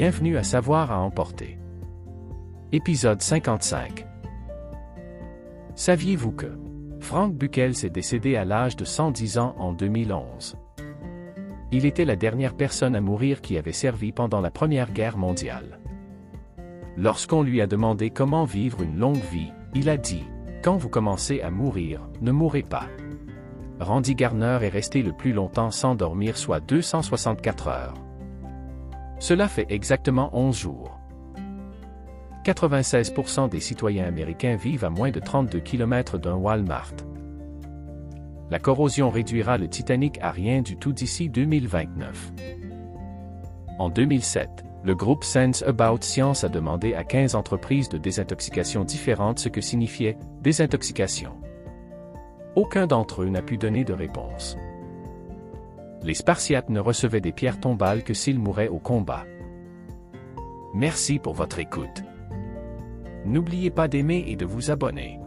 Bienvenue à Savoir à emporter. Épisode 55. Saviez-vous que Frank Buchel s'est décédé à l'âge de 110 ans en 2011 Il était la dernière personne à mourir qui avait servi pendant la Première Guerre mondiale. Lorsqu'on lui a demandé comment vivre une longue vie, il a dit Quand vous commencez à mourir, ne mourrez pas. Randy Garner est resté le plus longtemps sans dormir, soit 264 heures. Cela fait exactement 11 jours. 96% des citoyens américains vivent à moins de 32 km d'un Walmart. La corrosion réduira le Titanic à rien du tout d'ici 2029. En 2007, le groupe Sense About Science a demandé à 15 entreprises de désintoxication différentes ce que signifiait désintoxication. Aucun d'entre eux n'a pu donner de réponse les Spartiates ne recevaient des pierres tombales que s'ils mouraient au combat. Merci pour votre écoute. N'oubliez pas d'aimer et de vous abonner.